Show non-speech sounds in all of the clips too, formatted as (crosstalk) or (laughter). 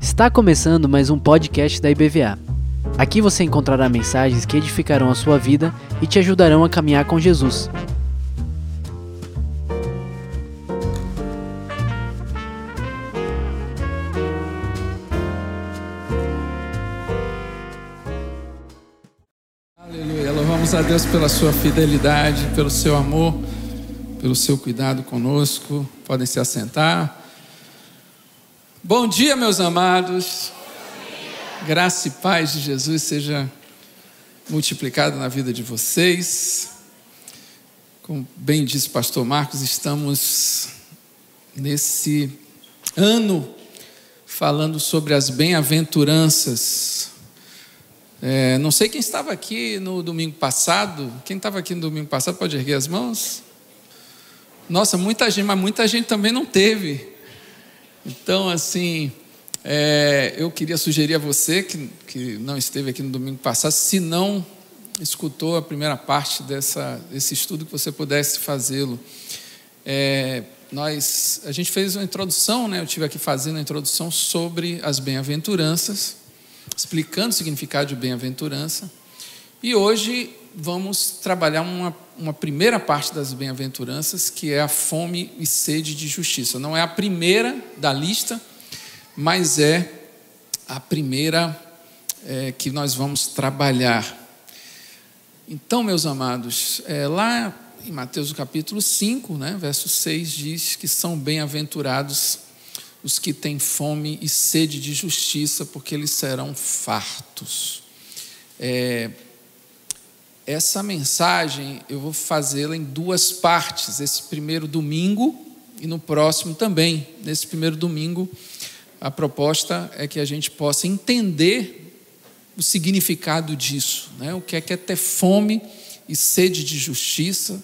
Está começando mais um podcast da IBVA. Aqui você encontrará mensagens que edificarão a sua vida e te ajudarão a caminhar com Jesus. Aleluia. Louvamos a Deus pela sua fidelidade, pelo seu amor, pelo seu cuidado conosco. Podem se assentar. Bom dia, meus amados. Graça e paz de Jesus seja multiplicada na vida de vocês. Como bem disse o pastor Marcos, estamos nesse ano falando sobre as bem-aventuranças. É, não sei quem estava aqui no domingo passado. Quem estava aqui no domingo passado pode erguer as mãos? Nossa, muita gente, mas muita gente também não teve. Então, assim, é, eu queria sugerir a você que, que não esteve aqui no domingo passado, se não escutou a primeira parte dessa, desse estudo, que você pudesse fazê-lo. É, nós, a gente fez uma introdução, né? Eu tive aqui fazendo a introdução sobre as bem-aventuranças, explicando o significado de bem-aventurança. E hoje vamos trabalhar uma, uma primeira parte das bem-aventuranças, que é a fome e sede de justiça. Não é a primeira da lista, mas é a primeira é, que nós vamos trabalhar. Então, meus amados, é, lá em Mateus capítulo 5, né, verso 6, diz que são bem-aventurados os que têm fome e sede de justiça, porque eles serão fartos. É, essa mensagem eu vou fazê-la em duas partes. Esse primeiro domingo e no próximo também. Nesse primeiro domingo, a proposta é que a gente possa entender o significado disso, né? o que é que é ter fome e sede de justiça,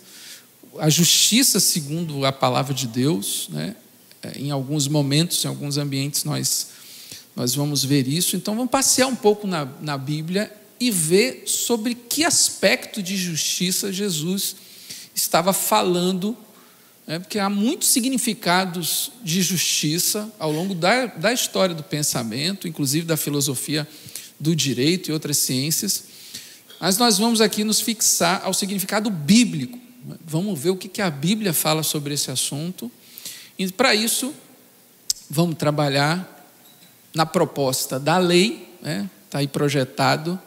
a justiça segundo a palavra de Deus, né? em alguns momentos, em alguns ambientes nós, nós vamos ver isso, então vamos passear um pouco na, na Bíblia e ver sobre que aspecto de justiça Jesus estava falando né? porque há muitos significados de justiça ao longo da, da história do pensamento, inclusive da filosofia do direito e outras ciências. Mas nós vamos aqui nos fixar ao significado bíblico. Vamos ver o que, a Bíblia fala sobre esse assunto. E para isso, vamos trabalhar na proposta da lei, está né? Tá aí projetado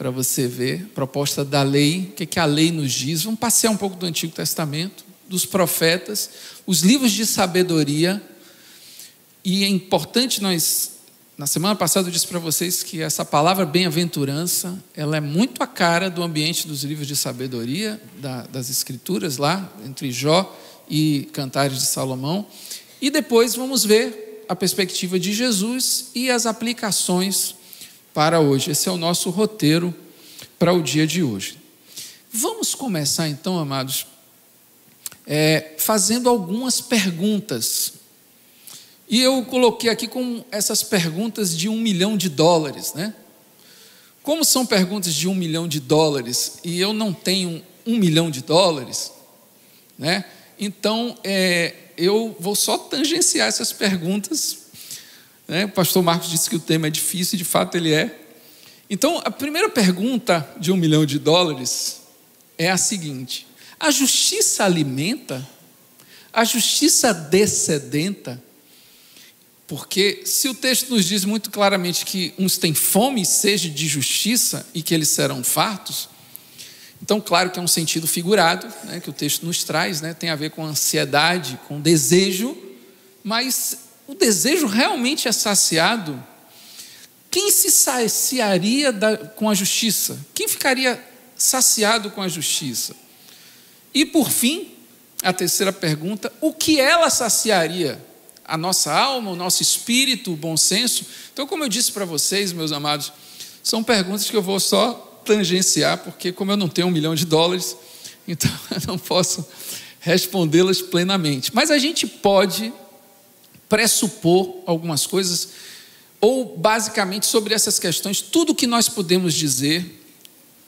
para você ver, proposta da lei, o que, que a lei nos diz. Vamos passear um pouco do Antigo Testamento, dos profetas, os livros de sabedoria. E é importante nós, na semana passada eu disse para vocês que essa palavra bem-aventurança, ela é muito a cara do ambiente dos livros de sabedoria, da, das escrituras lá, entre Jó e Cantares de Salomão. E depois vamos ver a perspectiva de Jesus e as aplicações para hoje. Esse é o nosso roteiro para o dia de hoje. Vamos começar então, amados, é, fazendo algumas perguntas. E eu coloquei aqui com essas perguntas de um milhão de dólares, né? Como são perguntas de um milhão de dólares e eu não tenho um milhão de dólares, né? Então é, eu vou só tangenciar essas perguntas. Né? O pastor Marcos disse que o tema é difícil, de fato ele é. Então a primeira pergunta de um milhão de dólares é a seguinte: a justiça alimenta, a justiça descedenta, porque se o texto nos diz muito claramente que uns têm fome e de justiça e que eles serão fartos, então, claro que é um sentido figurado, né, que o texto nos traz, né, tem a ver com ansiedade, com desejo, mas o desejo realmente é saciado. Quem se saciaria da, com a justiça? Quem ficaria saciado com a justiça? E por fim, a terceira pergunta: o que ela saciaria? A nossa alma, o nosso espírito, o bom senso? Então, como eu disse para vocês, meus amados, são perguntas que eu vou só tangenciar, porque, como eu não tenho um milhão de dólares, (laughs) então eu não posso respondê-las plenamente. Mas a gente pode pressupor algumas coisas, ou basicamente sobre essas questões, tudo que nós podemos dizer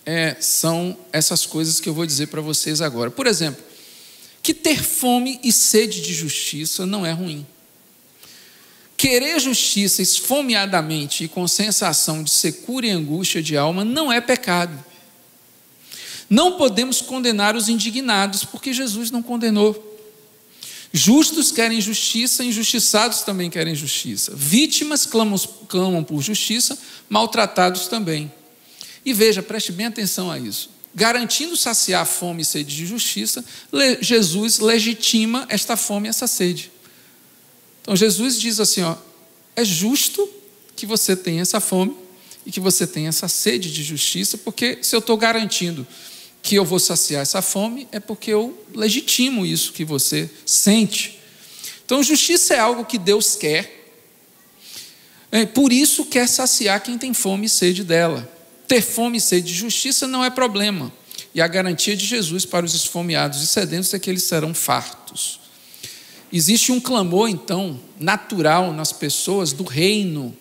é, são essas coisas que eu vou dizer para vocês agora. Por exemplo, que ter fome e sede de justiça não é ruim. Querer justiça esfomeadamente e com sensação de secura e angústia de alma não é pecado. Não podemos condenar os indignados, porque Jesus não condenou. Justos querem justiça, injustiçados também querem justiça. Vítimas clamam, clamam por justiça, maltratados também. E veja, preste bem atenção a isso. Garantindo saciar a fome e sede de justiça, Jesus legitima esta fome e essa sede. Então Jesus diz assim: ó, é justo que você tenha essa fome e que você tenha essa sede de justiça, porque se eu estou garantindo que eu vou saciar essa fome, é porque eu legitimo isso que você sente. Então, justiça é algo que Deus quer, é, por isso quer saciar quem tem fome e sede dela. Ter fome e sede de justiça não é problema, e a garantia de Jesus para os esfomeados e sedentos é que eles serão fartos. Existe um clamor, então, natural nas pessoas do reino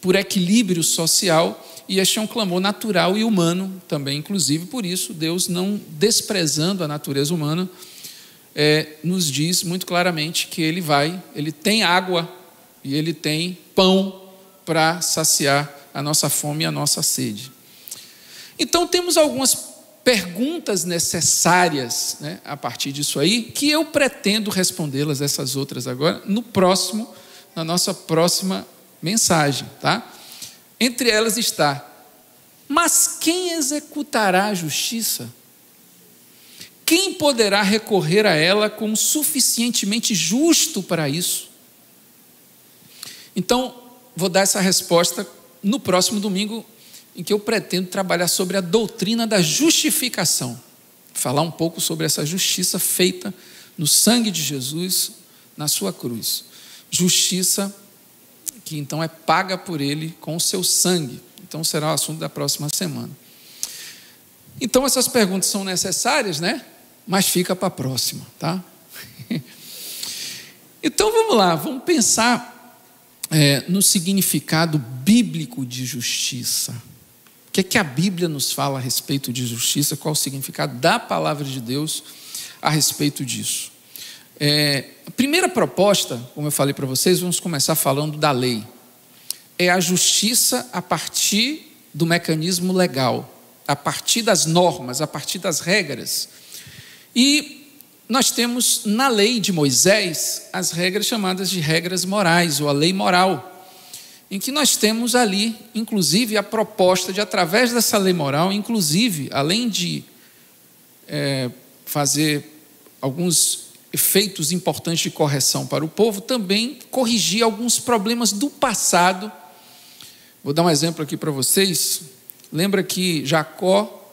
por equilíbrio social e este é um clamor natural e humano também, inclusive por isso, Deus, não desprezando a natureza humana, é, nos diz muito claramente que Ele vai, Ele tem água e Ele tem pão para saciar a nossa fome e a nossa sede. Então, temos algumas perguntas necessárias né, a partir disso aí, que eu pretendo respondê-las, essas outras agora, no próximo, na nossa próxima mensagem, tá? Entre elas está: Mas quem executará a justiça? Quem poderá recorrer a ela como suficientemente justo para isso? Então, vou dar essa resposta no próximo domingo, em que eu pretendo trabalhar sobre a doutrina da justificação. Falar um pouco sobre essa justiça feita no sangue de Jesus, na sua cruz. Justiça que então é paga por ele com o seu sangue. Então será o assunto da próxima semana. Então essas perguntas são necessárias, né? Mas fica para a próxima, tá? (laughs) então vamos lá, vamos pensar é, no significado bíblico de justiça. O que é que a Bíblia nos fala a respeito de justiça? Qual o significado da palavra de Deus a respeito disso? É, a primeira proposta, como eu falei para vocês, vamos começar falando da lei. É a justiça a partir do mecanismo legal, a partir das normas, a partir das regras. E nós temos na lei de Moisés as regras chamadas de regras morais, ou a lei moral, em que nós temos ali, inclusive, a proposta de, através dessa lei moral, inclusive, além de é, fazer alguns efeitos importantes de correção para o povo, também corrigir alguns problemas do passado. Vou dar um exemplo aqui para vocês. Lembra que Jacó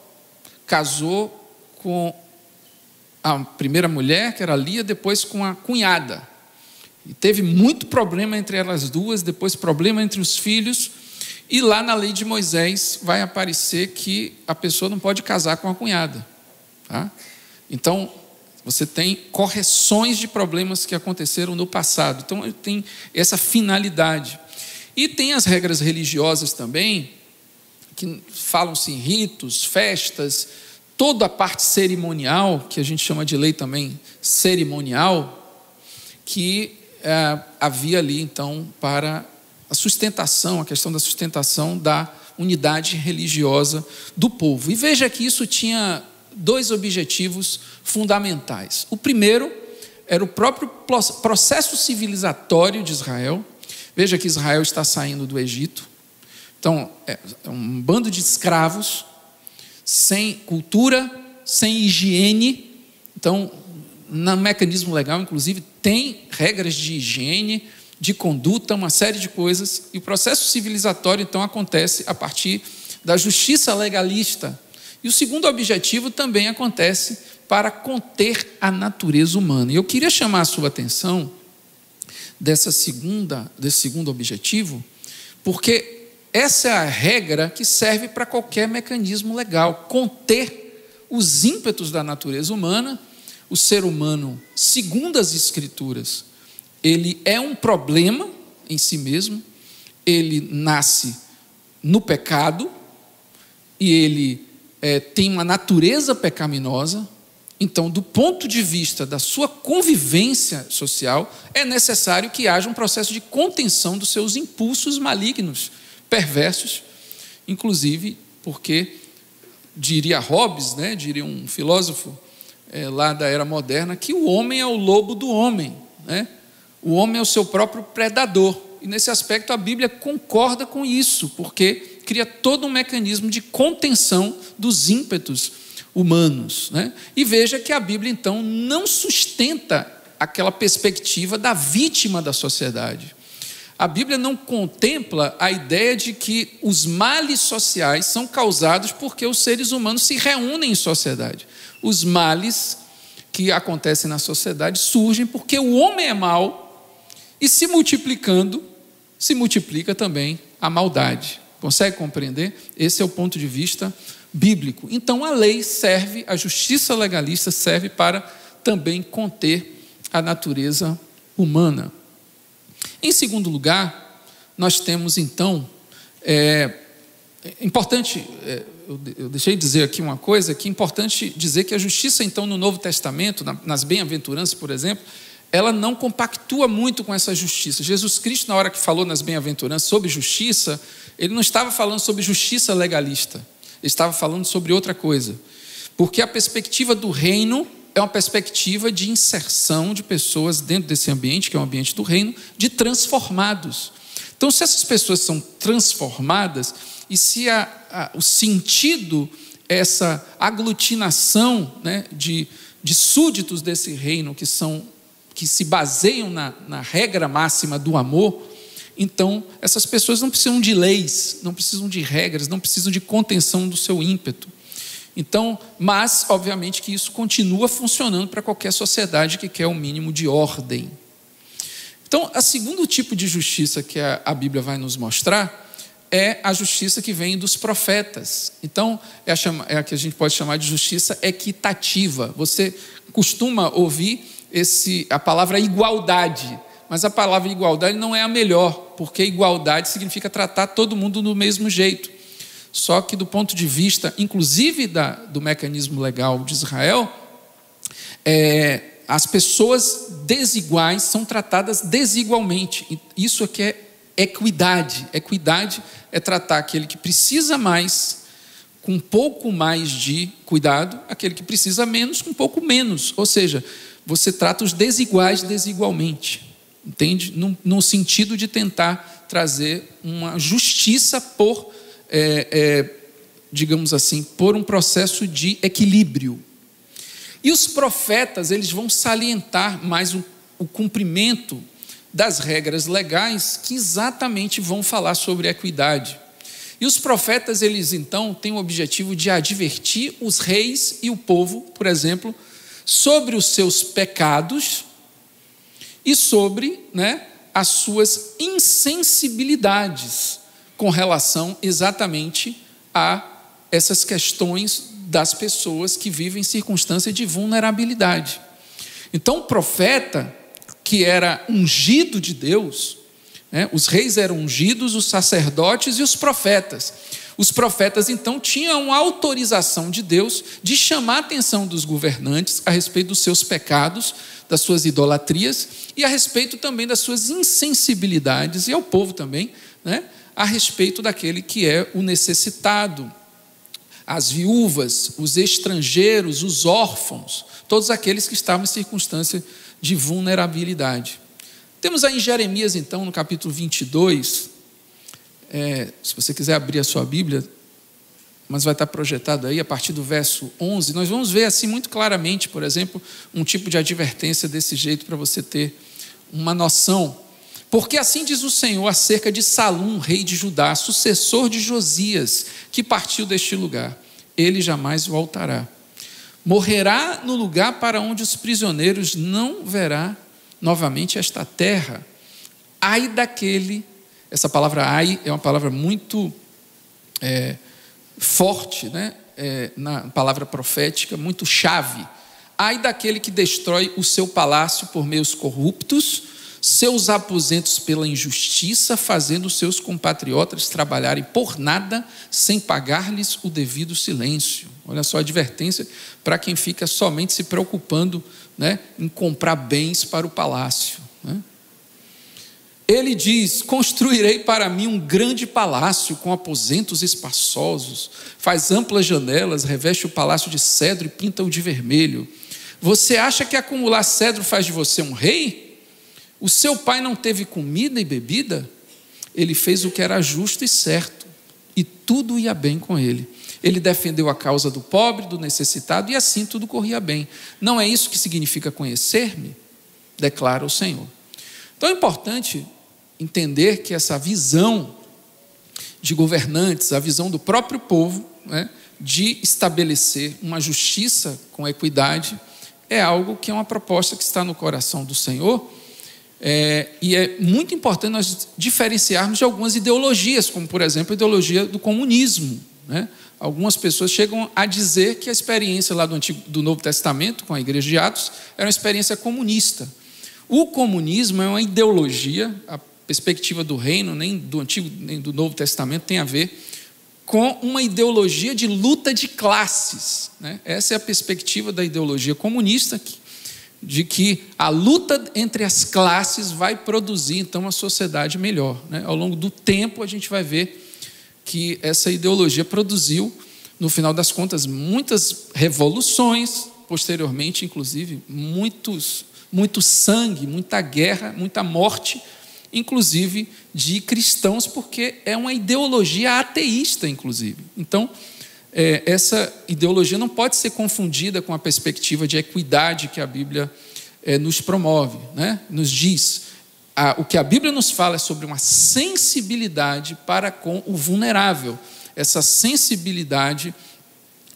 casou com a primeira mulher, que era Lia, depois com a cunhada. E teve muito problema entre elas duas, depois problema entre os filhos. E lá na lei de Moisés vai aparecer que a pessoa não pode casar com a cunhada. Tá? Então, você tem correções de problemas que aconteceram no passado. Então, tem essa finalidade. E tem as regras religiosas também, que falam-se em ritos, festas, toda a parte cerimonial, que a gente chama de lei também cerimonial, que é, havia ali, então, para a sustentação, a questão da sustentação da unidade religiosa do povo. E veja que isso tinha dois objetivos fundamentais. O primeiro era o próprio processo civilizatório de Israel. Veja que Israel está saindo do Egito. Então, é, é um bando de escravos, sem cultura, sem higiene. Então, no mecanismo legal, inclusive, tem regras de higiene, de conduta, uma série de coisas. E o processo civilizatório, então, acontece a partir da justiça legalista e o segundo objetivo também acontece para conter a natureza humana. E eu queria chamar a sua atenção dessa segunda, desse segundo objetivo, porque essa é a regra que serve para qualquer mecanismo legal, conter os ímpetos da natureza humana. O ser humano, segundo as escrituras, ele é um problema em si mesmo, ele nasce no pecado e ele é, tem uma natureza pecaminosa, Então, do ponto de vista da sua convivência social, é necessário que haja um processo de contenção dos seus impulsos malignos, perversos, inclusive porque, diria Hobbes, né, diria um filósofo é, lá da era moderna, que o homem é o lobo do homem, né? o homem é o seu próprio predador. E nesse aspecto a Bíblia concorda com isso, porque cria todo um mecanismo de contenção dos ímpetos humanos. Né? E veja que a Bíblia, então, não sustenta aquela perspectiva da vítima da sociedade. A Bíblia não contempla a ideia de que os males sociais são causados porque os seres humanos se reúnem em sociedade. Os males que acontecem na sociedade surgem porque o homem é mau e, se multiplicando, se multiplica também a maldade. Consegue compreender? Esse é o ponto de vista bíblico. Então, a lei serve, a justiça legalista serve para também conter a natureza humana. Em segundo lugar, nós temos então, é, importante, é, eu, deixei de dizer aqui uma coisa, que é importante dizer que a justiça, então, no Novo Testamento, na, nas bem-aventuranças, por exemplo, ela não compactua muito com essa justiça. Jesus Cristo, na hora que falou nas bem-aventuranças sobre justiça, ele não estava falando sobre justiça legalista, ele estava falando sobre outra coisa. Porque a perspectiva do reino é uma perspectiva de inserção de pessoas dentro desse ambiente, que é o ambiente do reino, de transformados. Então, se essas pessoas são transformadas, e se a, a, o sentido, essa aglutinação né, de, de súditos desse reino que são que se baseiam na, na regra máxima do amor, então essas pessoas não precisam de leis, não precisam de regras, não precisam de contenção do seu ímpeto. Então, mas, obviamente, que isso continua funcionando para qualquer sociedade que quer o um mínimo de ordem. Então, o segundo tipo de justiça que a, a, Bíblia vai nos mostrar é a justiça que vem dos profetas. Então, é a, chama, é a que a gente pode chamar de justiça equitativa. Você costuma ouvir esse, a palavra igualdade, mas a palavra igualdade não é a melhor, porque igualdade significa tratar todo mundo do mesmo jeito. Só que, do ponto de vista, inclusive, da, do mecanismo legal de Israel, é, as pessoas desiguais são tratadas desigualmente. Isso aqui é equidade. Equidade é tratar aquele que precisa mais com um pouco mais de cuidado, aquele que precisa menos com um pouco menos. Ou seja, você trata os desiguais desigualmente. Entende? No, no sentido de tentar trazer uma justiça por é, é, digamos assim, por um processo de equilíbrio. E os profetas, eles vão salientar mais o, o cumprimento das regras legais que exatamente vão falar sobre equidade. E os profetas, eles então têm o objetivo de advertir os reis e o povo, por exemplo, sobre os seus pecados e sobre né, as suas insensibilidades com relação exatamente a essas questões das pessoas que vivem em circunstância de vulnerabilidade. Então, o profeta, que era ungido de Deus, né, os reis eram ungidos, os sacerdotes e os profetas. Os profetas, então, tinham autorização de Deus de chamar a atenção dos governantes a respeito dos seus pecados, das suas idolatrias e a respeito também das suas insensibilidades, e ao povo também, né, a respeito daquele que é o necessitado, as viúvas, os estrangeiros, os órfãos, todos aqueles que estavam em circunstância de vulnerabilidade. Temos aí em Jeremias, então, no capítulo 22, é, se você quiser abrir a sua Bíblia, mas vai estar projetado aí a partir do verso 11, nós vamos ver assim muito claramente, por exemplo, um tipo de advertência desse jeito para você ter uma noção porque assim diz o Senhor acerca de Salum, rei de Judá, sucessor de Josias, que partiu deste lugar. Ele jamais voltará. Morrerá no lugar para onde os prisioneiros não verá novamente esta terra. Ai daquele, essa palavra ai é uma palavra muito é, forte, né? É, na palavra profética, muito chave. Ai daquele que destrói o seu palácio por meios corruptos seus aposentos pela injustiça, fazendo seus compatriotas trabalharem por nada, sem pagar-lhes o devido silêncio. Olha só a advertência para quem fica somente se preocupando né, em comprar bens para o palácio. Né? Ele diz: Construirei para mim um grande palácio com aposentos espaçosos, faz amplas janelas, reveste o palácio de cedro e pinta-o de vermelho. Você acha que acumular cedro faz de você um rei? O seu pai não teve comida e bebida? Ele fez o que era justo e certo, e tudo ia bem com ele. Ele defendeu a causa do pobre, do necessitado, e assim tudo corria bem. Não é isso que significa conhecer-me? Declara o Senhor. Então é importante entender que essa visão de governantes, a visão do próprio povo, né, de estabelecer uma justiça com equidade, é algo que é uma proposta que está no coração do Senhor. É, e é muito importante nós diferenciarmos de algumas ideologias, como, por exemplo, a ideologia do comunismo. Né? Algumas pessoas chegam a dizer que a experiência lá do, Antigo, do Novo Testamento, com a igreja de Atos, era uma experiência comunista. O comunismo é uma ideologia, a perspectiva do reino, nem do Antigo nem do Novo Testamento, tem a ver com uma ideologia de luta de classes. Né? Essa é a perspectiva da ideologia comunista, de que a luta entre as classes vai produzir então uma sociedade melhor. Né? Ao longo do tempo a gente vai ver que essa ideologia produziu, no final das contas, muitas revoluções, posteriormente, inclusive, muitos, muito sangue, muita guerra, muita morte inclusive de cristãos, porque é uma ideologia ateísta, inclusive. Então, é, essa ideologia não pode ser confundida com a perspectiva de equidade que a Bíblia é, nos promove, né? nos diz. A, o que a Bíblia nos fala é sobre uma sensibilidade para com o vulnerável. Essa sensibilidade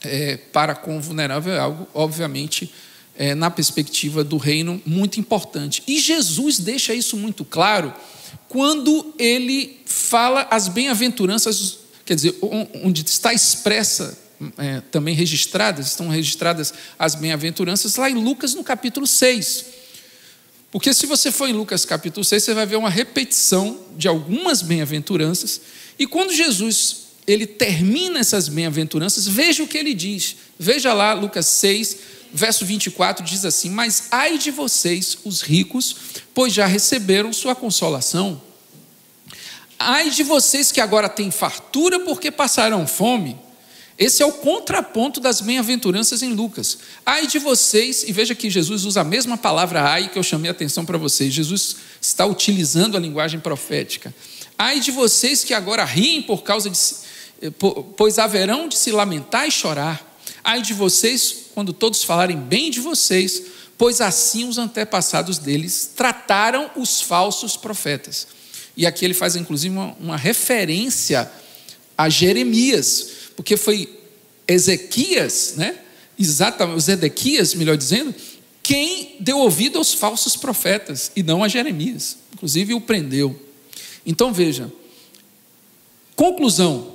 é, para com o vulnerável é algo, obviamente, é, na perspectiva do reino, muito importante. E Jesus deixa isso muito claro quando ele fala as bem-aventuranças, quer dizer, onde está expressa, é, também registradas, estão registradas as bem-aventuranças, lá em Lucas, no capítulo 6. Porque se você for em Lucas capítulo 6, você vai ver uma repetição de algumas bem-aventuranças, e quando Jesus ele termina essas bem-aventuranças, veja o que ele diz. Veja lá Lucas 6, verso 24 diz assim: Mas ai de vocês, os ricos, pois já receberam sua consolação. Ai de vocês que agora têm fartura, porque passarão fome. Esse é o contraponto das bem-aventuranças em Lucas. Ai de vocês, e veja que Jesus usa a mesma palavra ai que eu chamei a atenção para vocês. Jesus está utilizando a linguagem profética. Ai de vocês que agora riem por causa de. Eh, pois haverão de se lamentar e chorar. Ai de vocês quando todos falarem bem de vocês, pois assim os antepassados deles trataram os falsos profetas. E aqui ele faz inclusive uma, uma referência a Jeremias, porque foi Ezequias, né? Exatamente, Zedequias, melhor dizendo, quem deu ouvido aos falsos profetas e não a Jeremias. Inclusive o prendeu. Então veja, conclusão,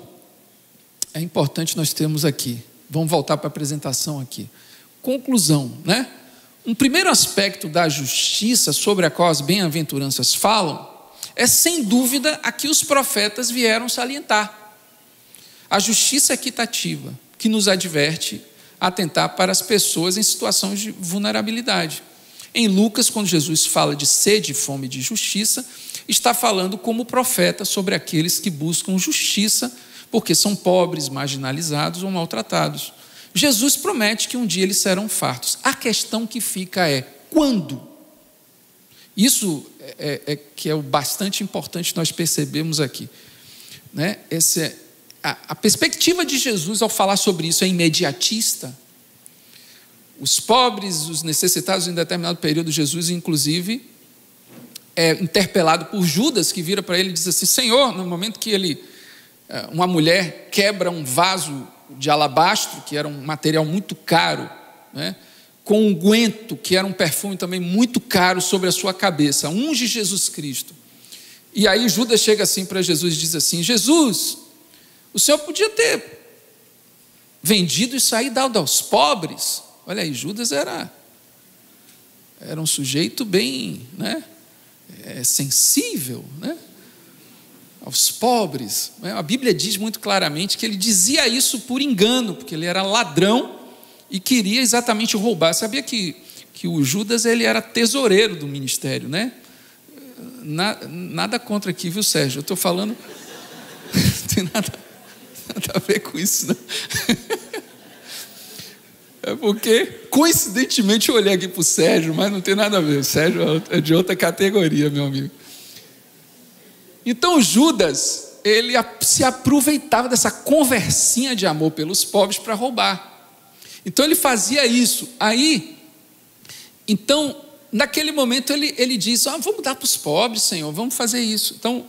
é importante nós termos aqui Vamos voltar para a apresentação aqui. Conclusão, né? Um primeiro aspecto da justiça sobre a qual as bem-aventuranças falam é sem dúvida a que os profetas vieram salientar. A justiça equitativa, que nos adverte a atentar para as pessoas em situação de vulnerabilidade. Em Lucas, quando Jesus fala de sede, fome de justiça, está falando como profeta sobre aqueles que buscam justiça porque são pobres, marginalizados ou maltratados. Jesus promete que um dia eles serão fartos. A questão que fica é quando? Isso é, é, é que é o bastante importante nós percebemos aqui. Né? Esse é, a, a perspectiva de Jesus ao falar sobre isso é imediatista. Os pobres, os necessitados em determinado período, Jesus, inclusive, é interpelado por Judas, que vira para ele e diz assim: Senhor, no momento que ele uma mulher quebra um vaso de alabastro, que era um material muito caro, né? com um guento, que era um perfume também muito caro, sobre a sua cabeça. Unge Jesus Cristo. E aí Judas chega assim para Jesus e diz assim: Jesus, o senhor podia ter vendido isso aí dado aos pobres. Olha aí, Judas era, era um sujeito bem, né? é, sensível, né? Aos pobres. Né? A Bíblia diz muito claramente que ele dizia isso por engano, porque ele era ladrão e queria exatamente roubar. Sabia que, que o Judas ele era tesoureiro do ministério, né? nada contra aqui, viu, Sérgio? Eu estou falando. Não (laughs) tem nada, nada a ver com isso, não. (laughs) É porque, coincidentemente, eu olhei aqui para o Sérgio, mas não tem nada a ver. O Sérgio é de outra categoria, meu amigo. Então, Judas, ele se aproveitava dessa conversinha de amor pelos pobres para roubar. Então, ele fazia isso. Aí, então, naquele momento, ele, ele diz: ah, Vamos dar para os pobres, Senhor, vamos fazer isso. Então,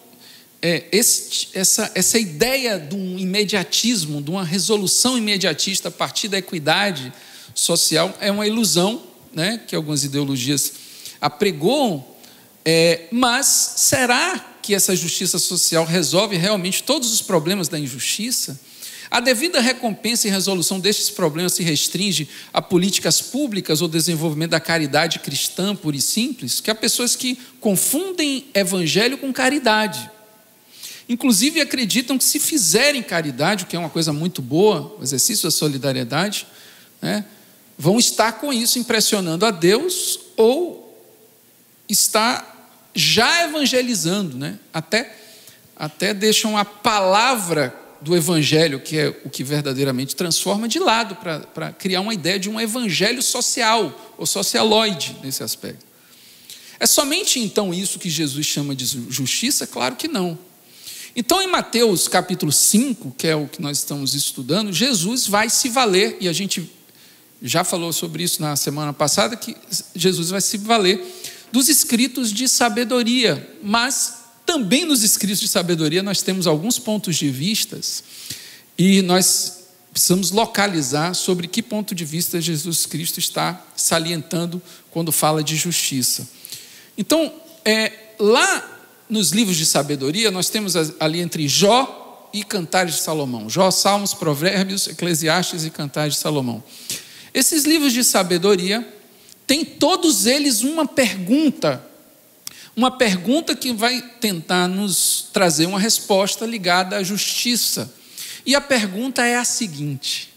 é, esse, essa, essa ideia de um imediatismo, de uma resolução imediatista a partir da equidade social, é uma ilusão né, que algumas ideologias apregoam, é, mas será que essa justiça social resolve realmente todos os problemas da injustiça? A devida recompensa e resolução destes problemas se restringe a políticas públicas ou desenvolvimento da caridade cristã pura e simples, que há pessoas que confundem evangelho com caridade. Inclusive acreditam que se fizerem caridade, o que é uma coisa muito boa, o exercício da solidariedade, né, vão estar com isso impressionando a Deus ou está já evangelizando, né? até, até deixam a palavra do evangelho, que é o que verdadeiramente transforma, de lado, para criar uma ideia de um evangelho social, ou socialoide nesse aspecto. É somente então isso que Jesus chama de justiça? Claro que não. Então, em Mateus capítulo 5, que é o que nós estamos estudando, Jesus vai se valer, e a gente já falou sobre isso na semana passada, que Jesus vai se valer dos escritos de sabedoria, mas também nos escritos de sabedoria nós temos alguns pontos de vistas e nós precisamos localizar sobre que ponto de vista Jesus Cristo está salientando quando fala de justiça. Então, é, lá nos livros de sabedoria, nós temos ali entre Jó e Cantares de Salomão. Jó, Salmos, Provérbios, Eclesiastes e Cantares de Salomão. Esses livros de sabedoria têm todos eles uma pergunta, uma pergunta que vai tentar nos trazer uma resposta ligada à justiça. E a pergunta é a seguinte: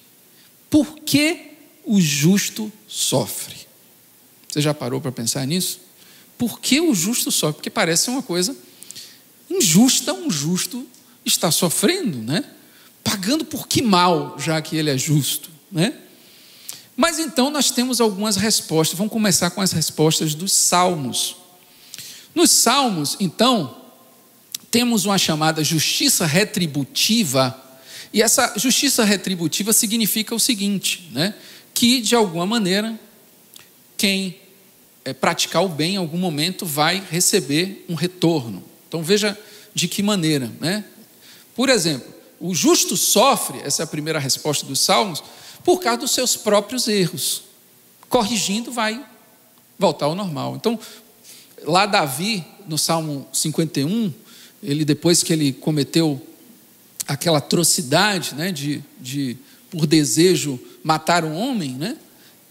por que o justo sofre? Você já parou para pensar nisso? Por que o justo sofre? Porque parece uma coisa injusta, um justo está sofrendo, né? Pagando por que mal, já que ele é justo, né? Mas então nós temos algumas respostas. Vamos começar com as respostas dos salmos. Nos salmos, então, temos uma chamada justiça retributiva, e essa justiça retributiva significa o seguinte, né? Que de alguma maneira quem é, praticar o bem em algum momento vai receber um retorno. Então veja de que maneira, né? Por exemplo, o justo sofre, essa é a primeira resposta dos Salmos, por causa dos seus próprios erros. Corrigindo vai voltar ao normal. Então, lá Davi, no Salmo 51, ele depois que ele cometeu aquela atrocidade, né, de, de por desejo matar um homem, né?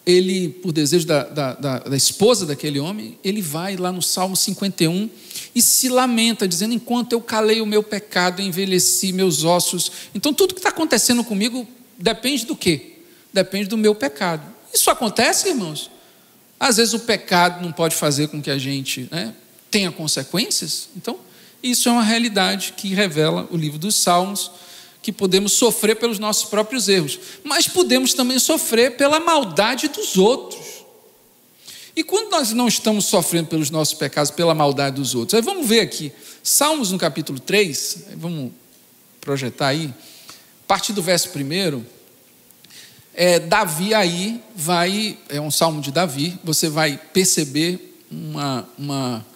ele, por desejo da, da, da, da, esposa daquele homem, ele vai lá no Salmo 51 e se lamenta, dizendo: Enquanto eu calei o meu pecado, envelheci meus ossos. Então, tudo que está acontecendo comigo depende do quê? Depende do meu pecado. Isso acontece, irmãos? Às vezes o pecado não pode fazer com que a gente né, tenha consequências. Então, isso é uma realidade que revela o livro dos Salmos que podemos sofrer pelos nossos próprios erros, mas podemos também sofrer pela maldade dos outros. E quando nós não estamos sofrendo pelos nossos pecados, pela maldade dos outros, aí vamos ver aqui, Salmos no capítulo 3, vamos projetar aí, a partir do verso 1, é, Davi aí vai, é um salmo de Davi, você vai perceber uma, uma,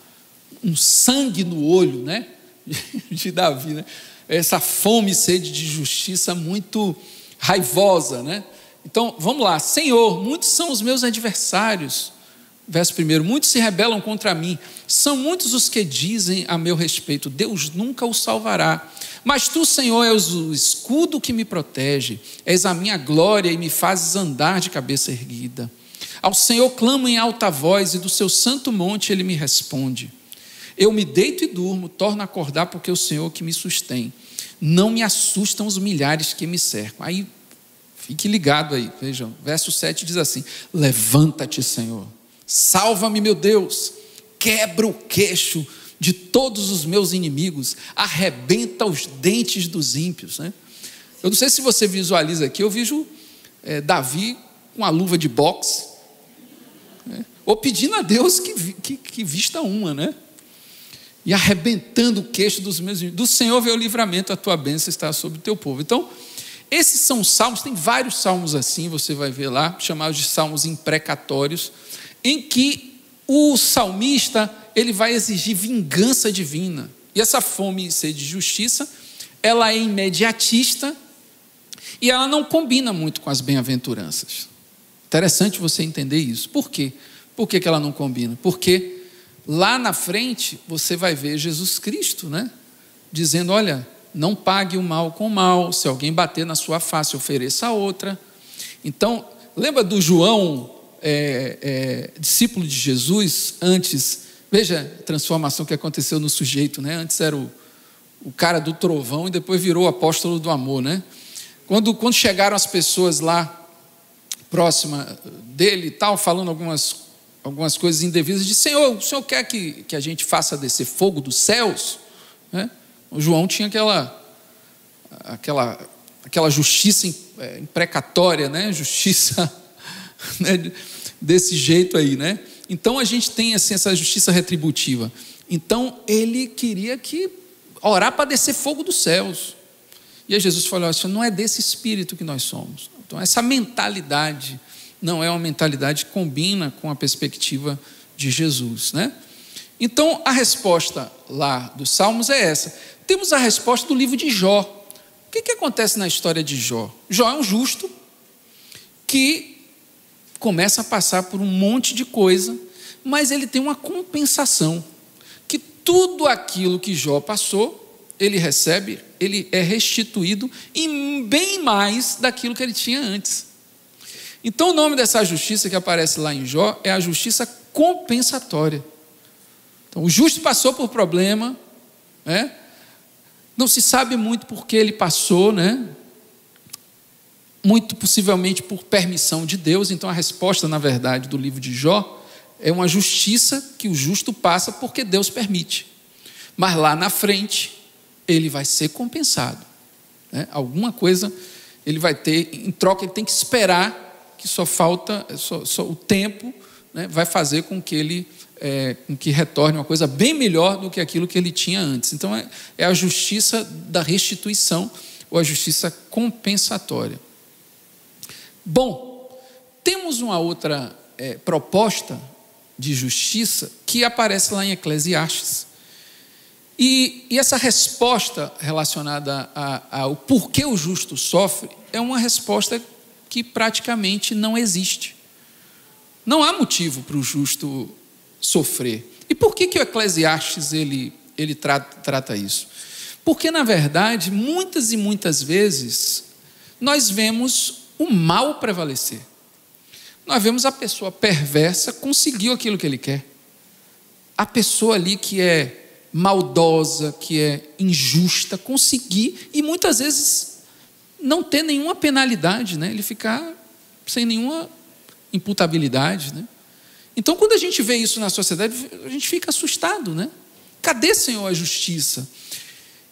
um sangue no olho, né? (laughs) De Davi, né? essa fome e sede de justiça muito raivosa, né? Então, vamos lá. Senhor, muitos são os meus adversários. Verso primeiro, muitos se rebelam contra mim. São muitos os que dizem a meu respeito: Deus nunca o salvará. Mas tu, Senhor, és o escudo que me protege, és a minha glória e me fazes andar de cabeça erguida. Ao Senhor clamo em alta voz e do seu santo monte ele me responde. Eu me deito e durmo, torno a acordar porque é o Senhor que me sustém. Não me assustam os milhares que me cercam. Aí, fique ligado aí, vejam. Verso 7 diz assim: Levanta-te, Senhor. Salva-me, meu Deus. Quebra o queixo de todos os meus inimigos. Arrebenta os dentes dos ímpios. Né? Eu não sei se você visualiza aqui, eu vejo é, Davi com a luva de boxe, né? ou pedindo a Deus que, que, que vista uma, né? e arrebentando o queixo dos meus inimigos. Do Senhor veio o livramento, a tua bênção está sobre o teu povo. Então, esses são salmos, tem vários salmos assim, você vai ver lá, chamados de salmos imprecatórios, em que o salmista ele vai exigir vingança divina. E essa fome e sede de justiça, ela é imediatista e ela não combina muito com as bem-aventuranças. Interessante você entender isso. Por quê? Por que, ela não combina? Porque lá na frente você vai ver Jesus Cristo, né? Dizendo: olha, não pague o mal com o mal, se alguém bater na sua face, ofereça outra. Então, lembra do João, é, é, discípulo de Jesus, antes, veja a transformação que aconteceu no sujeito, né? Antes era o, o cara do trovão e depois virou o apóstolo do amor, né? Quando, quando chegaram as pessoas lá, próxima dele e tal, falando algumas algumas coisas indevidas, disse: Senhor, o Senhor quer que, que a gente faça descer fogo dos céus? Né? O João tinha aquela, aquela, aquela justiça é, imprecatória, né? justiça (laughs) né? desse jeito aí. Né? Então a gente tem assim, essa justiça retributiva. Então ele queria que orar para descer fogo dos céus. E aí Jesus falou: assim, não é desse espírito que nós somos. Então, essa mentalidade não é uma mentalidade que combina com a perspectiva de Jesus, né? Então, a resposta lá dos Salmos é essa. Temos a resposta do livro de Jó. O que, que acontece na história de Jó? Jó é um justo que começa a passar por um monte de coisa, mas ele tem uma compensação. Que tudo aquilo que Jó passou, ele recebe, ele é restituído em bem mais daquilo que ele tinha antes. Então, o nome dessa justiça que aparece lá em Jó é a justiça compensatória. Então, o justo passou por problema, né? não se sabe muito por que ele passou, né? Muito possivelmente por permissão de Deus. Então, a resposta, na verdade, do livro de Jó é uma justiça que o justo passa porque Deus permite. Mas lá na frente, ele vai ser compensado. Né? Alguma coisa ele vai ter, em troca, ele tem que esperar que só falta, só, só o tempo né, vai fazer com que ele é, com que retorne uma coisa bem melhor do que aquilo que ele tinha antes. Então é, é a justiça da restituição ou a justiça compensatória. Bom, temos uma outra é, proposta de justiça que aparece lá em Eclesiastes. E, e essa resposta relacionada ao porquê o justo sofre é uma resposta que praticamente não existe. Não há motivo para o justo sofrer. E por que, que o Eclesiastes ele, ele trata, trata isso? Porque, na verdade, muitas e muitas vezes, nós vemos o mal prevalecer. Nós vemos a pessoa perversa conseguir aquilo que ele quer. A pessoa ali que é maldosa, que é injusta, conseguir, e muitas vezes não ter nenhuma penalidade, né? ele ficar sem nenhuma imputabilidade. Né? Então, quando a gente vê isso na sociedade, a gente fica assustado. Né? Cadê, Senhor, a justiça?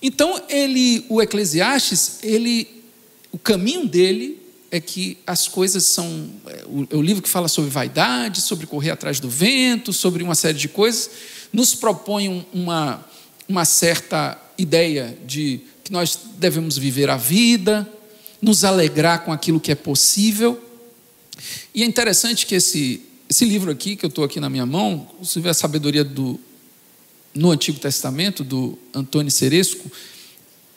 Então, ele, o Eclesiastes, ele, o caminho dele é que as coisas são. É o, é o livro que fala sobre vaidade, sobre correr atrás do vento, sobre uma série de coisas, nos propõe uma, uma certa ideia de que nós devemos viver a vida, nos alegrar com aquilo que é possível. E é interessante que esse, esse livro aqui, que eu estou aqui na minha mão, inclusive a sabedoria do, no Antigo Testamento, do Antônio Ceresco,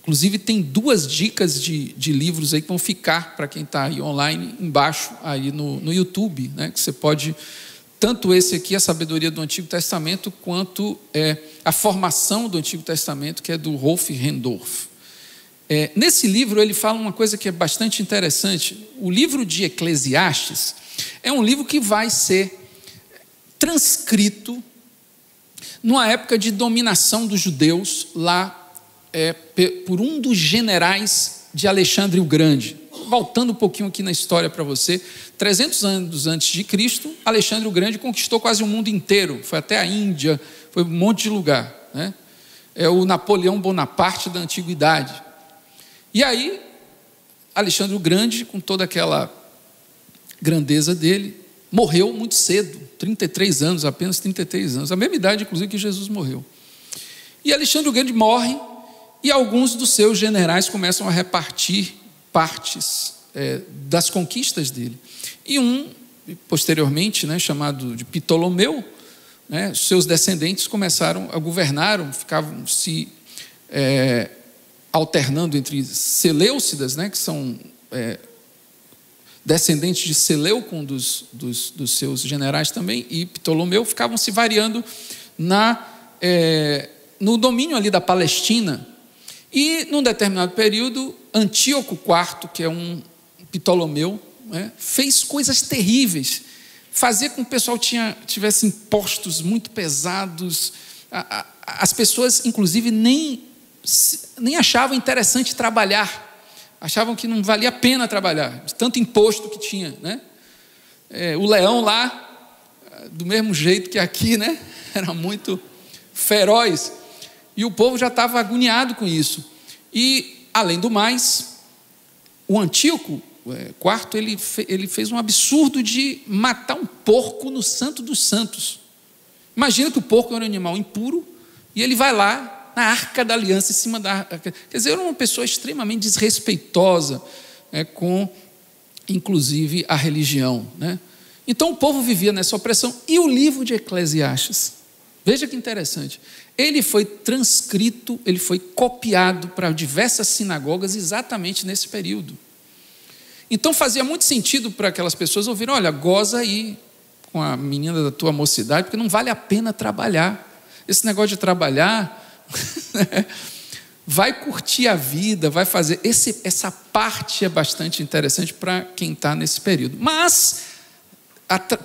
inclusive tem duas dicas de, de livros aí que vão ficar para quem está aí online, embaixo aí no, no YouTube, né, que você pode tanto esse aqui, a sabedoria do Antigo Testamento, quanto é, a formação do Antigo Testamento, que é do Rolf Rendorf. É, nesse livro ele fala uma coisa que é bastante interessante. O livro de Eclesiastes é um livro que vai ser transcrito numa época de dominação dos judeus lá é, por um dos generais de Alexandre o Grande. Voltando um pouquinho aqui na história para você, 300 anos antes de Cristo, Alexandre o Grande conquistou quase o mundo inteiro, foi até a Índia, foi um monte de lugar. Né? É o Napoleão Bonaparte da antiguidade. E aí, Alexandre o Grande, com toda aquela grandeza dele, morreu muito cedo, 33 anos, apenas 33 anos, a mesma idade, inclusive, que Jesus morreu. E Alexandre o Grande morre, e alguns dos seus generais começam a repartir partes é, das conquistas dele. E um, posteriormente, né, chamado de Ptolomeu, né, seus descendentes começaram a governar, ficavam se é, alternando entre Seleucidas, né, que são é, descendentes de Seleuco, um dos, dos, dos, seus generais também, e Ptolomeu, ficavam se variando na, é, no domínio ali da Palestina. E, num determinado período, Antíoco IV, que é um Ptolomeu, né, fez coisas terríveis. Fazia com que o pessoal tinha, tivesse impostos muito pesados. As pessoas, inclusive, nem, nem achavam interessante trabalhar. Achavam que não valia a pena trabalhar, de tanto imposto que tinha. Né? É, o leão lá, do mesmo jeito que aqui, né? (laughs) era muito feroz. E o povo já estava agoniado com isso. E, além do mais, o Antíoco é, quarto, ele, ele fez um absurdo de matar um porco no Santo dos Santos. Imagina que o porco era um animal impuro e ele vai lá na arca da aliança, em cima da arca. Quer dizer, era uma pessoa extremamente desrespeitosa né, com, inclusive, a religião. Né? Então o povo vivia nessa opressão. E o livro de Eclesiastes? Veja que interessante. Ele foi transcrito, ele foi copiado para diversas sinagogas exatamente nesse período. Então fazia muito sentido para aquelas pessoas ouvirem: olha, goza aí com a menina da tua mocidade, porque não vale a pena trabalhar. Esse negócio de trabalhar, (laughs) vai curtir a vida, vai fazer. Esse, essa parte é bastante interessante para quem está nesse período. Mas,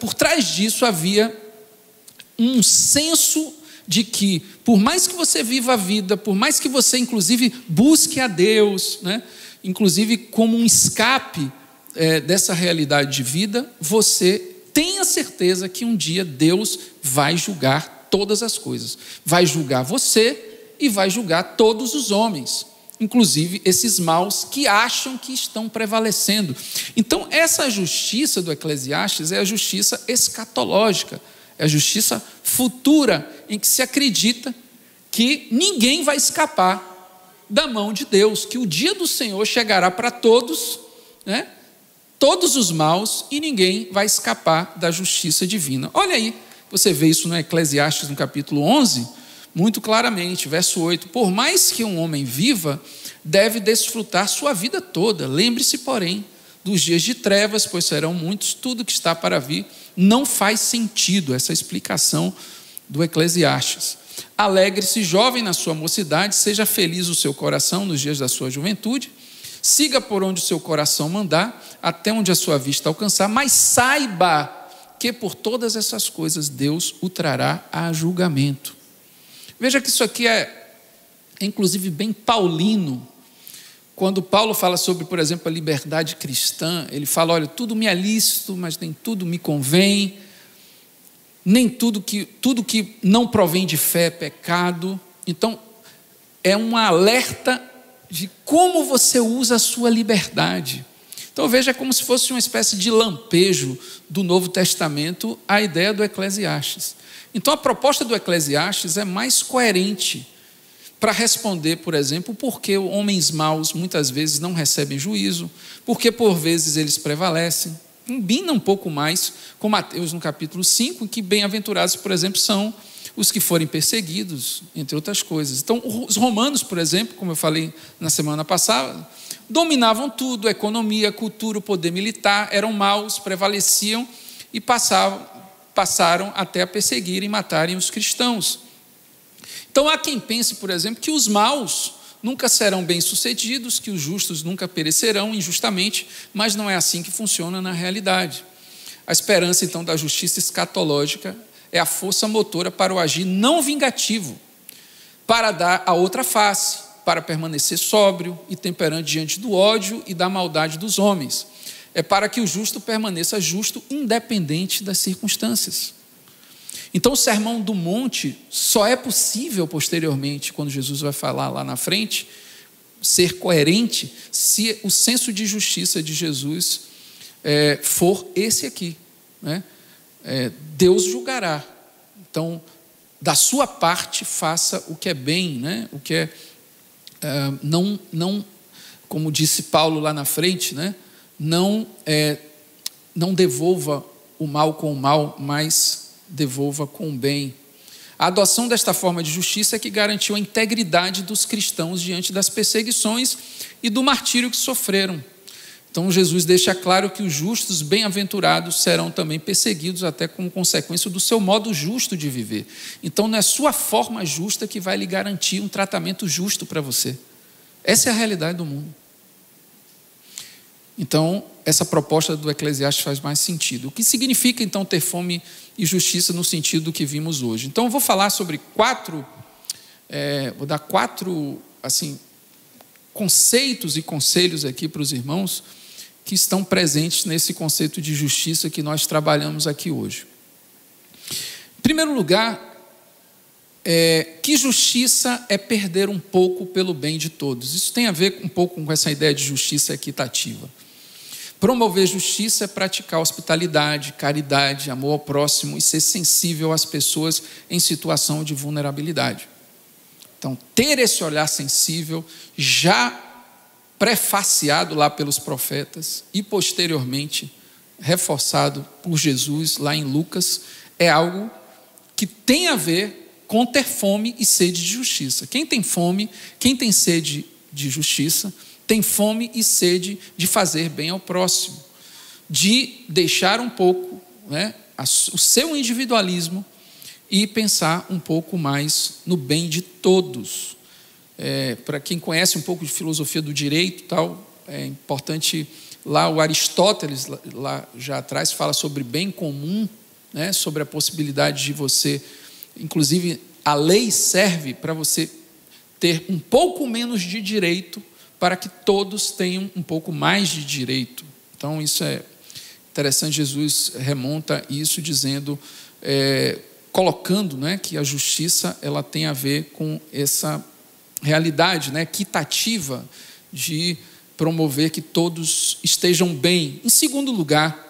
por trás disso havia um senso de que, por mais que você viva a vida, por mais que você, inclusive, busque a Deus, né? inclusive como um escape é, dessa realidade de vida, você tenha certeza que um dia Deus vai julgar todas as coisas. Vai julgar você e vai julgar todos os homens, inclusive esses maus que acham que estão prevalecendo. Então, essa justiça do Eclesiastes é a justiça escatológica, é a justiça futura, em que se acredita que ninguém vai escapar da mão de Deus, que o dia do Senhor chegará para todos, né? todos os maus e ninguém vai escapar da justiça divina. Olha aí, você vê isso no Eclesiastes, no capítulo 11, muito claramente, verso 8: Por mais que um homem viva, deve desfrutar sua vida toda. Lembre-se, porém, dos dias de trevas, pois serão muitos, tudo que está para vir. Não faz sentido essa explicação do Eclesiastes. Alegre-se, jovem, na sua mocidade, seja feliz o seu coração nos dias da sua juventude, siga por onde o seu coração mandar, até onde a sua vista alcançar, mas saiba que por todas essas coisas Deus o trará a julgamento. Veja que isso aqui é, é inclusive, bem paulino. Quando Paulo fala sobre, por exemplo, a liberdade cristã, ele fala: olha, tudo me é lícito, mas nem tudo me convém nem tudo que, tudo que não provém de fé é pecado. Então, é um alerta de como você usa a sua liberdade. Então, veja como se fosse uma espécie de lampejo do Novo Testamento a ideia do Eclesiastes. Então, a proposta do Eclesiastes é mais coerente para responder, por exemplo, por que homens maus muitas vezes não recebem juízo, porque por vezes eles prevalecem, combina um pouco mais com Mateus no capítulo 5, em que bem-aventurados, por exemplo, são os que forem perseguidos, entre outras coisas. Então, os romanos, por exemplo, como eu falei na semana passada, dominavam tudo, a economia, a cultura, o poder militar, eram maus, prevaleciam e passavam, passaram até a perseguir e matarem os cristãos. Então, há quem pense, por exemplo, que os maus nunca serão bem-sucedidos, que os justos nunca perecerão injustamente, mas não é assim que funciona na realidade. A esperança, então, da justiça escatológica é a força motora para o agir não vingativo, para dar a outra face, para permanecer sóbrio e temperante diante do ódio e da maldade dos homens. É para que o justo permaneça justo, independente das circunstâncias. Então, o sermão do monte só é possível posteriormente, quando Jesus vai falar lá na frente, ser coerente, se o senso de justiça de Jesus é, for esse aqui. Né? É, Deus julgará. Então, da sua parte, faça o que é bem, né? o que é, é não, não, como disse Paulo lá na frente, né? não, é, não devolva o mal com o mal, mas devolva com bem. A adoção desta forma de justiça é que garantiu a integridade dos cristãos diante das perseguições e do martírio que sofreram. Então, Jesus deixa claro que os justos, bem-aventurados, serão também perseguidos, até como consequência do seu modo justo de viver. Então, não é sua forma justa que vai lhe garantir um tratamento justo para você. Essa é a realidade do mundo. Então, essa proposta do Eclesiastes faz mais sentido. O que significa, então, ter fome e justiça no sentido que vimos hoje? Então, eu vou falar sobre quatro, é, vou dar quatro, assim, conceitos e conselhos aqui para os irmãos que estão presentes nesse conceito de justiça que nós trabalhamos aqui hoje. Em primeiro lugar, é, que justiça é perder um pouco pelo bem de todos. Isso tem a ver um pouco com essa ideia de justiça equitativa. Promover justiça é praticar hospitalidade, caridade, amor ao próximo e ser sensível às pessoas em situação de vulnerabilidade. Então, ter esse olhar sensível, já prefaciado lá pelos profetas e posteriormente reforçado por Jesus lá em Lucas, é algo que tem a ver com ter fome e sede de justiça. Quem tem fome, quem tem sede de justiça, tem fome e sede de fazer bem ao próximo, de deixar um pouco né, o seu individualismo e pensar um pouco mais no bem de todos. É, Para quem conhece um pouco de filosofia do direito, tal, é importante lá o Aristóteles lá já atrás fala sobre bem comum, né, sobre a possibilidade de você, inclusive a lei serve para você ter um pouco menos de direito para que todos tenham um pouco mais de direito. Então, isso é interessante. Jesus remonta isso dizendo, é, colocando né, que a justiça ela tem a ver com essa realidade né, equitativa de promover que todos estejam bem. Em segundo lugar,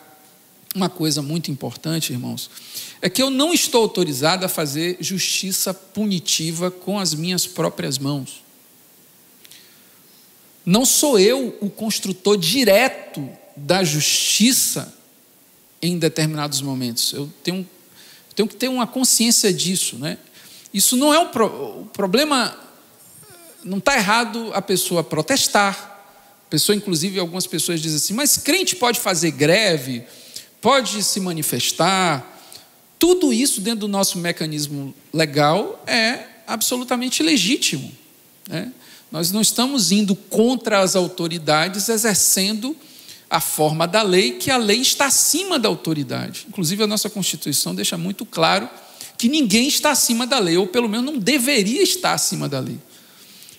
uma coisa muito importante, irmãos, é que eu não estou autorizado a fazer justiça punitiva com as minhas próprias mãos. Não sou eu o construtor direto da justiça em determinados momentos. Eu tenho, tenho que ter uma consciência disso. Né? Isso não é o, pro, o problema. Não está errado a pessoa protestar. A pessoa, inclusive, algumas pessoas dizem assim: mas crente pode fazer greve, pode se manifestar. Tudo isso dentro do nosso mecanismo legal é absolutamente legítimo. Né? Nós não estamos indo contra as autoridades, exercendo a forma da lei, que a lei está acima da autoridade. Inclusive, a nossa Constituição deixa muito claro que ninguém está acima da lei, ou pelo menos não deveria estar acima da lei.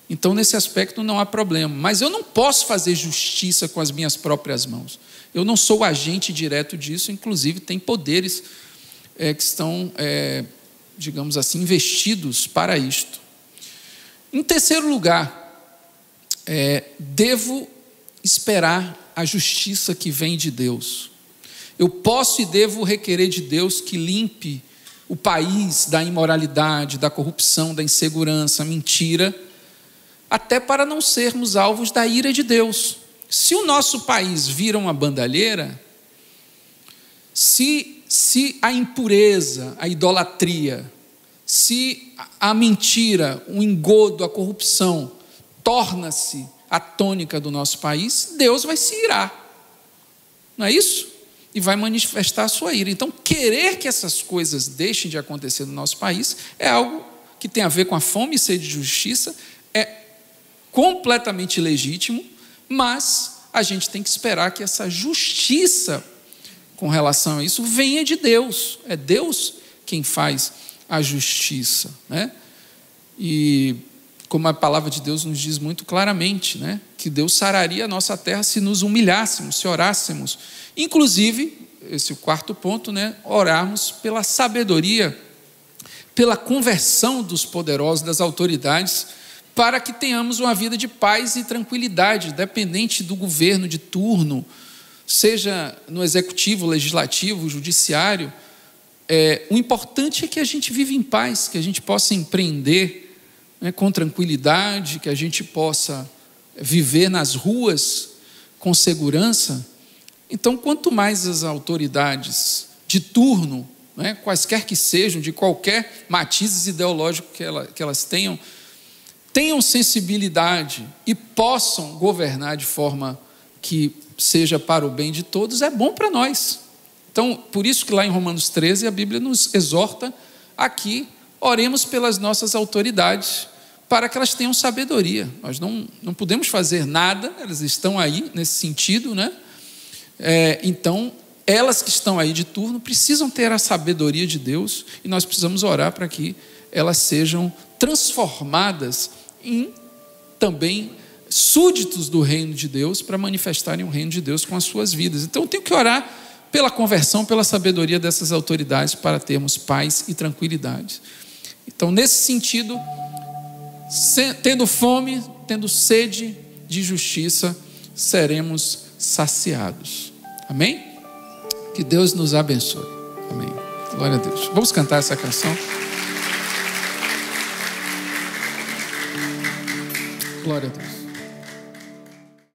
Então, nesse aspecto, não há problema. Mas eu não posso fazer justiça com as minhas próprias mãos. Eu não sou agente direto disso, inclusive, tem poderes é, que estão, é, digamos assim, investidos para isto. Em terceiro lugar, é, devo esperar a justiça que vem de Deus. Eu posso e devo requerer de Deus que limpe o país da imoralidade, da corrupção, da insegurança, mentira, até para não sermos alvos da ira de Deus. Se o nosso país vira uma bandalheira, se, se a impureza, a idolatria, se a mentira, o engodo, a corrupção torna-se a tônica do nosso país, Deus vai se irar. Não é isso? E vai manifestar a sua ira. Então, querer que essas coisas deixem de acontecer no nosso país é algo que tem a ver com a fome e sede de justiça, é completamente legítimo, mas a gente tem que esperar que essa justiça com relação a isso venha de Deus. É Deus quem faz a justiça, né? E como a palavra de Deus nos diz muito claramente, né? Que Deus sararia a nossa terra se nos humilhássemos, se orássemos. Inclusive, esse é o quarto ponto, né? Orarmos pela sabedoria, pela conversão dos poderosos, das autoridades, para que tenhamos uma vida de paz e tranquilidade, dependente do governo de turno, seja no executivo, legislativo, judiciário. É, o importante é que a gente viva em paz, que a gente possa empreender né, com tranquilidade, que a gente possa viver nas ruas com segurança. Então, quanto mais as autoridades de turno, né, quaisquer que sejam, de qualquer matizes ideológico que, ela, que elas tenham, tenham sensibilidade e possam governar de forma que seja para o bem de todos, é bom para nós. Então, por isso que lá em Romanos 13 a Bíblia nos exorta aqui, oremos pelas nossas autoridades, para que elas tenham sabedoria. Nós não, não podemos fazer nada, elas estão aí nesse sentido, né? É, então, elas que estão aí de turno precisam ter a sabedoria de Deus e nós precisamos orar para que elas sejam transformadas em também súditos do reino de Deus para manifestarem o reino de Deus com as suas vidas. Então eu tenho que orar pela conversão, pela sabedoria dessas autoridades para termos paz e tranquilidade. Então, nesse sentido, tendo fome, tendo sede de justiça, seremos saciados. Amém? Que Deus nos abençoe. Amém. Glória a Deus. Vamos cantar essa canção. Glória a Deus.